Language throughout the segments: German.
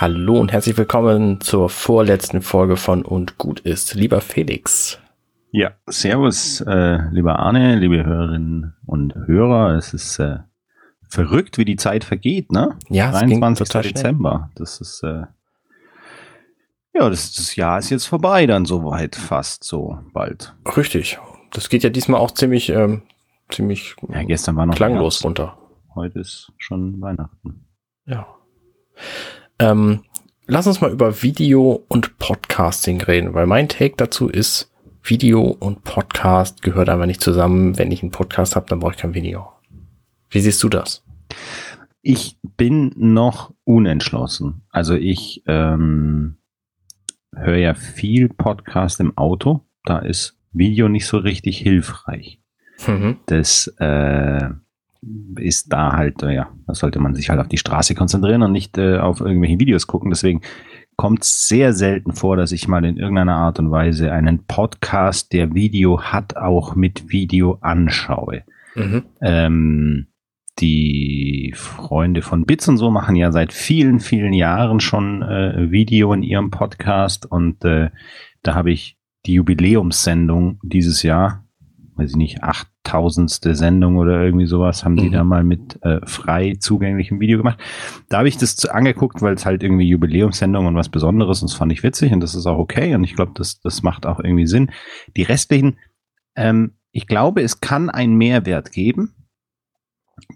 Hallo und herzlich willkommen zur vorletzten Folge von Und gut ist. Lieber Felix. Ja, servus, äh, lieber Arne, liebe Hörerinnen und Hörer. Es ist äh, verrückt, wie die Zeit vergeht, ne? Ja, 23. Dezember. Das ist äh, ja, das, das Jahr ist jetzt vorbei, dann soweit fast so bald. Richtig. Das geht ja diesmal auch ziemlich, ähm, ziemlich ja, gestern war noch klanglos runter. Heute ist schon Weihnachten. Ja. Ähm, lass uns mal über Video und Podcasting reden, weil mein Take dazu ist, Video und Podcast gehört einfach nicht zusammen. Wenn ich einen Podcast habe, dann brauche ich kein Video. Wie siehst du das? Ich bin noch unentschlossen. Also ich ähm, höre ja viel Podcast im Auto. Da ist Video nicht so richtig hilfreich. Mhm. Das äh, ist da halt, äh, ja, da sollte man sich halt auf die Straße konzentrieren und nicht äh, auf irgendwelche Videos gucken. Deswegen kommt es sehr selten vor, dass ich mal in irgendeiner Art und Weise einen Podcast, der Video hat, auch mit Video anschaue. Mhm. Ähm, die Freunde von Bits und so machen ja seit vielen, vielen Jahren schon äh, Video in ihrem Podcast und äh, da habe ich die Jubiläumssendung dieses Jahr weiß ich nicht, achttausendste Sendung oder irgendwie sowas, haben mhm. die da mal mit äh, frei zugänglichem Video gemacht. Da habe ich das angeguckt, weil es halt irgendwie Jubiläumssendung und was Besonderes und das fand ich witzig und das ist auch okay und ich glaube, das, das macht auch irgendwie Sinn. Die restlichen, ähm, ich glaube, es kann einen Mehrwert geben,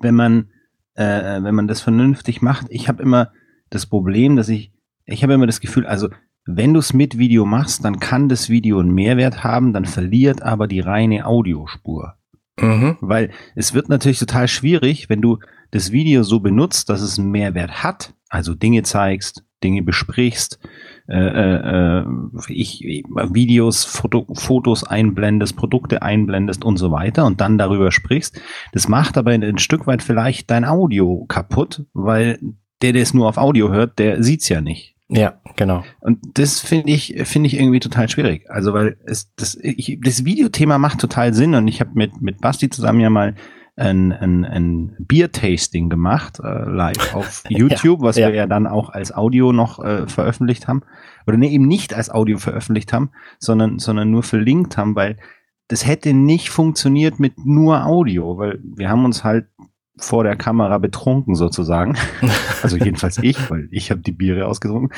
wenn man, äh, wenn man das vernünftig macht. Ich habe immer das Problem, dass ich, ich habe immer das Gefühl, also wenn du es mit Video machst, dann kann das Video einen Mehrwert haben, dann verliert aber die reine Audiospur. Mhm. Weil es wird natürlich total schwierig, wenn du das Video so benutzt, dass es einen Mehrwert hat, also Dinge zeigst, Dinge besprichst, äh, äh, äh ich, Videos, Foto, Fotos einblendest, Produkte einblendest und so weiter und dann darüber sprichst. Das macht aber ein Stück weit vielleicht dein Audio kaputt, weil der, der es nur auf Audio hört, der sieht's ja nicht. Ja, genau. Und das finde ich, finde ich irgendwie total schwierig. Also, weil es, das, ich, das Videothema macht total Sinn und ich habe mit, mit Basti zusammen ja mal ein, ein, ein Bier-Tasting gemacht, äh, live auf YouTube, ja, was ja. wir ja dann auch als Audio noch äh, veröffentlicht haben. Oder nee, eben nicht als Audio veröffentlicht haben, sondern, sondern nur verlinkt haben, weil das hätte nicht funktioniert mit nur Audio, weil wir haben uns halt vor der Kamera betrunken sozusagen. also jedenfalls ich, weil ich habe die Biere ausgetrunken.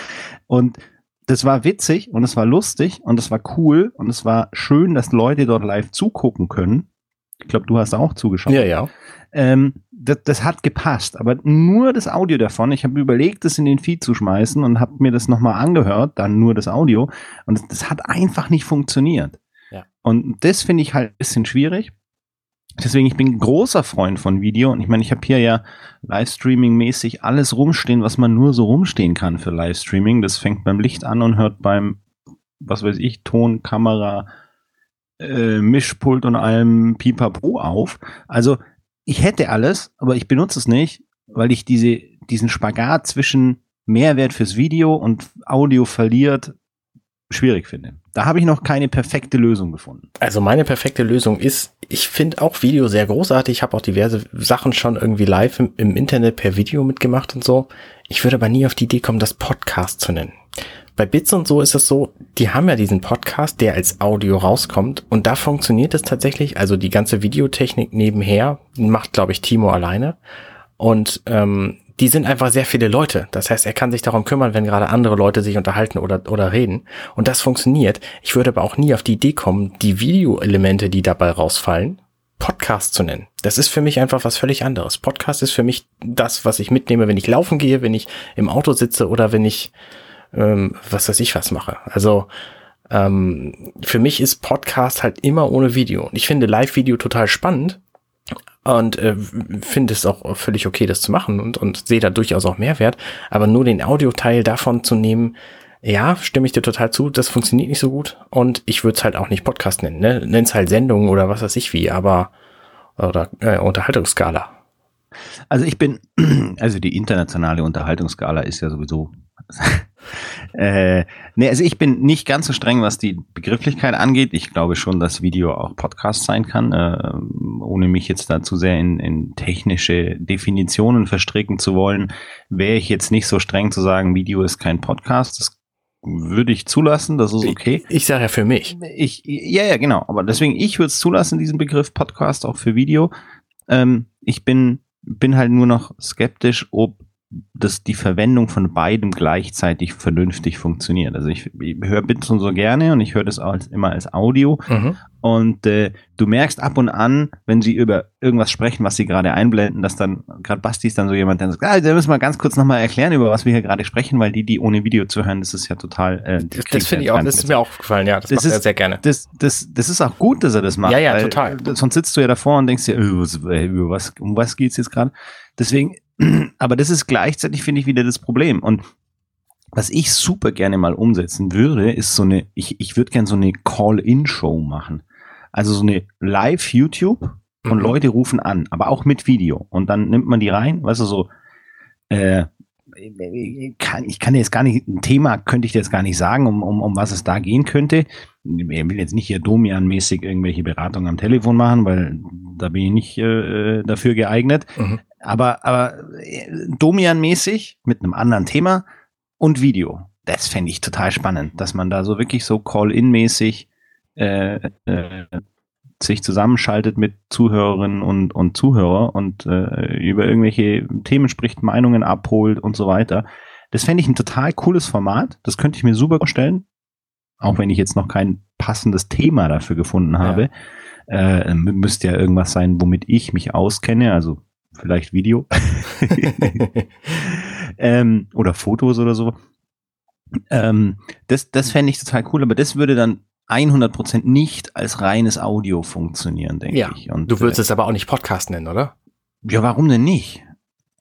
Und das war witzig und es war lustig und es war cool und es war schön, dass Leute dort live zugucken können. Ich glaube, du hast auch zugeschaut. Ja, ja. Ähm, das, das hat gepasst, aber nur das Audio davon. Ich habe überlegt, das in den Feed zu schmeißen und habe mir das nochmal angehört, dann nur das Audio. Und das, das hat einfach nicht funktioniert. Ja. Und das finde ich halt ein bisschen schwierig. Deswegen, ich bin großer Freund von Video und ich meine, ich habe hier ja Livestreaming-mäßig alles rumstehen, was man nur so rumstehen kann für Livestreaming. Das fängt beim Licht an und hört beim, was weiß ich, Ton, Kamera, äh, Mischpult und allem Pipapo auf. Also ich hätte alles, aber ich benutze es nicht, weil ich diese, diesen Spagat zwischen Mehrwert fürs Video und Audio verliert schwierig finde. Da habe ich noch keine perfekte Lösung gefunden. Also meine perfekte Lösung ist, ich finde auch Video sehr großartig. Ich habe auch diverse Sachen schon irgendwie live im, im, Internet per Video mitgemacht und so. Ich würde aber nie auf die Idee kommen, das Podcast zu nennen. Bei Bits und so ist es so, die haben ja diesen Podcast, der als Audio rauskommt und da funktioniert es tatsächlich. Also die ganze Videotechnik nebenher macht, glaube ich, Timo alleine. Und ähm, die sind einfach sehr viele Leute. Das heißt, er kann sich darum kümmern, wenn gerade andere Leute sich unterhalten oder, oder reden. Und das funktioniert. Ich würde aber auch nie auf die Idee kommen, die Videoelemente, die dabei rausfallen, Podcast zu nennen. Das ist für mich einfach was völlig anderes. Podcast ist für mich das, was ich mitnehme, wenn ich laufen gehe, wenn ich im Auto sitze oder wenn ich, ähm, was weiß ich was mache. Also, ähm, für mich ist Podcast halt immer ohne Video. Und ich finde Live-Video total spannend, und äh, finde es auch völlig okay, das zu machen und, und sehe da durchaus auch Mehrwert. Aber nur den Audioteil davon zu nehmen, ja, stimme ich dir total zu, das funktioniert nicht so gut und ich würde es halt auch nicht Podcast nennen, ne? Nenn's halt Sendung oder was weiß ich wie, aber oder äh, Unterhaltungsskala. Also ich bin, also die internationale Unterhaltungsskala ist ja sowieso äh, nee, also ich bin nicht ganz so streng, was die Begrifflichkeit angeht. Ich glaube schon, dass Video auch Podcast sein kann, äh, ohne mich jetzt da zu sehr in, in technische Definitionen verstricken zu wollen, wäre ich jetzt nicht so streng zu sagen, Video ist kein Podcast. Das würde ich zulassen, das ist okay. Ich, ich sage ja für mich. Ich, ja, ja, genau. Aber deswegen, ich würde es zulassen, diesen Begriff Podcast auch für Video. Ähm, ich bin, bin halt nur noch skeptisch, ob dass die Verwendung von beidem gleichzeitig vernünftig funktioniert. Also ich, ich höre Bitson so gerne und ich höre das auch als, immer als Audio. Mhm. Und äh, du merkst ab und an, wenn sie über irgendwas sprechen, was sie gerade einblenden, dass dann, gerade Basti ist dann so jemand, der sagt, ah, da müssen wir ganz kurz nochmal erklären, über was wir hier gerade sprechen, weil die, die ohne Video zu hören, das ist ja total. Äh, das, das finde ich auch, das ist mir auch gefallen, ja, das, das macht ist, er sehr gerne. Das, das, das ist auch gut, dass er das macht. Ja, ja, total. Sonst sitzt du ja davor und denkst dir, äh, über was, um was geht's jetzt gerade? Deswegen aber das ist gleichzeitig, finde ich, wieder das Problem. Und was ich super gerne mal umsetzen würde, ist so eine, ich, ich würde gerne so eine Call-In-Show machen. Also so eine Live-YouTube und mhm. Leute rufen an, aber auch mit Video. Und dann nimmt man die rein, weißt du, so, äh, kann, ich kann jetzt gar nicht, ein Thema könnte ich jetzt gar nicht sagen, um, um, um was es da gehen könnte. Ich will jetzt nicht hier Domian-mäßig irgendwelche Beratungen am Telefon machen, weil da bin ich nicht äh, dafür geeignet. Mhm. Aber, aber äh, Domian-mäßig mit einem anderen Thema und Video. Das fände ich total spannend, dass man da so wirklich so Call-In-mäßig äh, äh, sich zusammenschaltet mit Zuhörerinnen und, und Zuhörer und äh, über irgendwelche Themen spricht, Meinungen abholt und so weiter. Das fände ich ein total cooles Format. Das könnte ich mir super vorstellen. Auch wenn ich jetzt noch kein passendes Thema dafür gefunden habe. Ja. Äh, müsste ja irgendwas sein, womit ich mich auskenne. Also vielleicht Video. ähm, oder Fotos oder so. Ähm, das das fände ich total cool, aber das würde dann 100% nicht als reines Audio funktionieren, denke ja. ich. Und, du würdest äh, es aber auch nicht Podcast nennen, oder? Ja, warum denn nicht?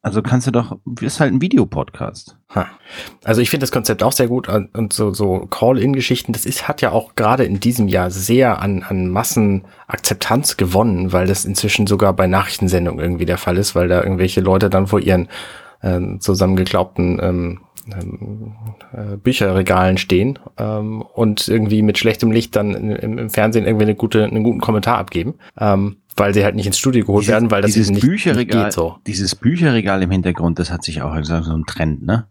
Also kannst du doch, ist halt ein Videopodcast. Also ich finde das Konzept auch sehr gut und so, so Call-In-Geschichten, das ist, hat ja auch gerade in diesem Jahr sehr an, an Massenakzeptanz gewonnen, weil das inzwischen sogar bei Nachrichtensendungen irgendwie der Fall ist, weil da irgendwelche Leute dann vor ihren äh, zusammengeglaubten ähm, ähm, äh, Bücherregalen stehen ähm, und irgendwie mit schlechtem Licht dann im, im, Fernsehen irgendwie eine gute, einen guten Kommentar abgeben, ähm, weil sie halt nicht ins Studio geholt dieses, werden, weil das dieses nicht, Bücherregal, nicht geht so. Dieses Bücherregal im Hintergrund, das hat sich auch so ein Trend, ne?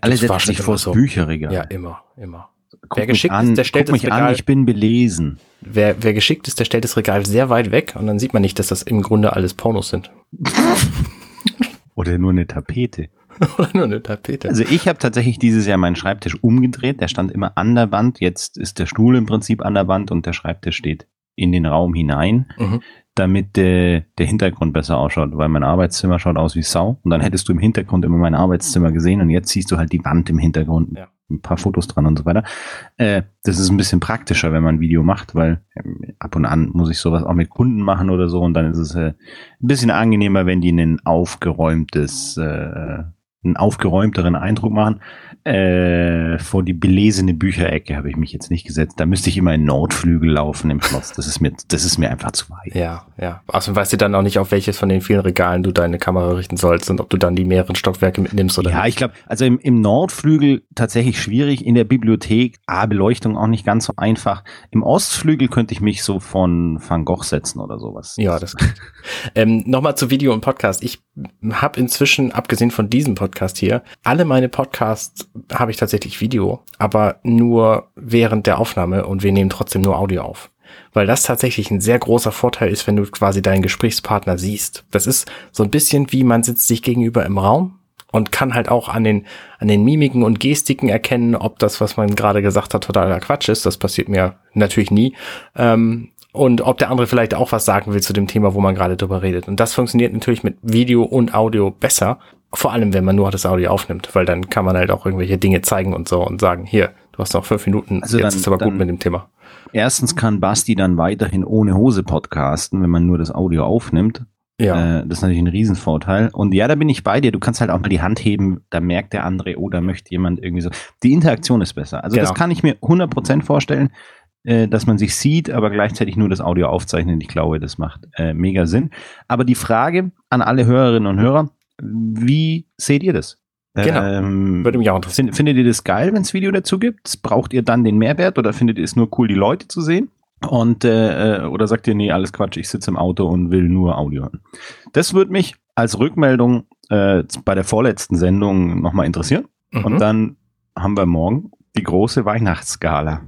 Alle das setzen sich vor das so. Bücherregal. Ja, immer, immer. Guck wer geschickt an, ist, der stellt das Regal. An, ich bin belesen. Wer, wer geschickt ist, der stellt das Regal sehr weit weg und dann sieht man nicht, dass das im Grunde alles Pornos sind. Oder nur eine Tapete. Oder nur eine Tapete. Also ich habe tatsächlich dieses Jahr meinen Schreibtisch umgedreht. Der stand immer an der Wand. Jetzt ist der Stuhl im Prinzip an der Wand und der Schreibtisch steht in den Raum hinein, mhm. damit äh, der Hintergrund besser ausschaut, weil mein Arbeitszimmer schaut aus wie Sau. Und dann hättest du im Hintergrund immer mein Arbeitszimmer gesehen und jetzt siehst du halt die Wand im Hintergrund. Ja ein paar Fotos dran und so weiter. Äh, das ist ein bisschen praktischer, wenn man ein Video macht, weil äh, ab und an muss ich sowas auch mit Kunden machen oder so und dann ist es äh, ein bisschen angenehmer, wenn die ein aufgeräumtes äh, einen aufgeräumteren Eindruck machen. Äh, vor die belesene Bücherecke habe ich mich jetzt nicht gesetzt. Da müsste ich immer in Nordflügel laufen im Schloss. Das ist mir, das ist mir einfach zu weit. Ja, ja. Also weißt du dann auch nicht, auf welches von den vielen Regalen du deine Kamera richten sollst und ob du dann die mehreren Stockwerke mitnimmst oder Ja, nicht. ich glaube, also im, im Nordflügel tatsächlich schwierig. In der Bibliothek, A, Beleuchtung auch nicht ganz so einfach. Im Ostflügel könnte ich mich so von Van Gogh setzen oder sowas. Ja, das geht. ähm, Nochmal zu Video und Podcast. Ich habe inzwischen, abgesehen von diesem Podcast hier, alle meine Podcasts habe ich tatsächlich Video, aber nur während der Aufnahme und wir nehmen trotzdem nur Audio auf. Weil das tatsächlich ein sehr großer Vorteil ist, wenn du quasi deinen Gesprächspartner siehst. Das ist so ein bisschen wie man sitzt sich gegenüber im Raum und kann halt auch an den, an den Mimiken und Gestiken erkennen, ob das, was man gerade gesagt hat, totaler Quatsch ist. Das passiert mir natürlich nie. Ähm, und ob der andere vielleicht auch was sagen will zu dem Thema, wo man gerade drüber redet. Und das funktioniert natürlich mit Video und Audio besser. Vor allem, wenn man nur das Audio aufnimmt, weil dann kann man halt auch irgendwelche Dinge zeigen und so und sagen, hier, du hast noch fünf Minuten, also jetzt dann, ist aber gut mit dem Thema. Erstens kann Basti dann weiterhin ohne Hose podcasten, wenn man nur das Audio aufnimmt. Ja. Äh, das ist natürlich ein Riesenvorteil. Und ja, da bin ich bei dir. Du kannst halt auch mal die Hand heben, da merkt der andere, oh, da möchte jemand irgendwie so. Die Interaktion ist besser. Also genau. das kann ich mir 100% vorstellen äh, dass man sich sieht, aber gleichzeitig nur das Audio aufzeichnen. Ich glaube, das macht äh, mega Sinn. Aber die Frage an alle Hörerinnen und Hörer, wie seht ihr das? Genau. Ähm, Würde mich auch interessieren. find, findet ihr das geil, wenn es Video dazu gibt? Braucht ihr dann den Mehrwert oder findet ihr es nur cool, die Leute zu sehen? Und äh, äh, oder sagt ihr, nee, alles Quatsch, ich sitze im Auto und will nur Audio hören? Das würde mich als Rückmeldung äh, bei der vorletzten Sendung nochmal interessieren. Mhm. Und dann haben wir morgen die große Weihnachtsgala.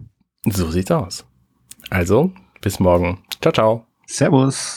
so sieht's aus. Also, bis morgen. Ciao, ciao. Servus.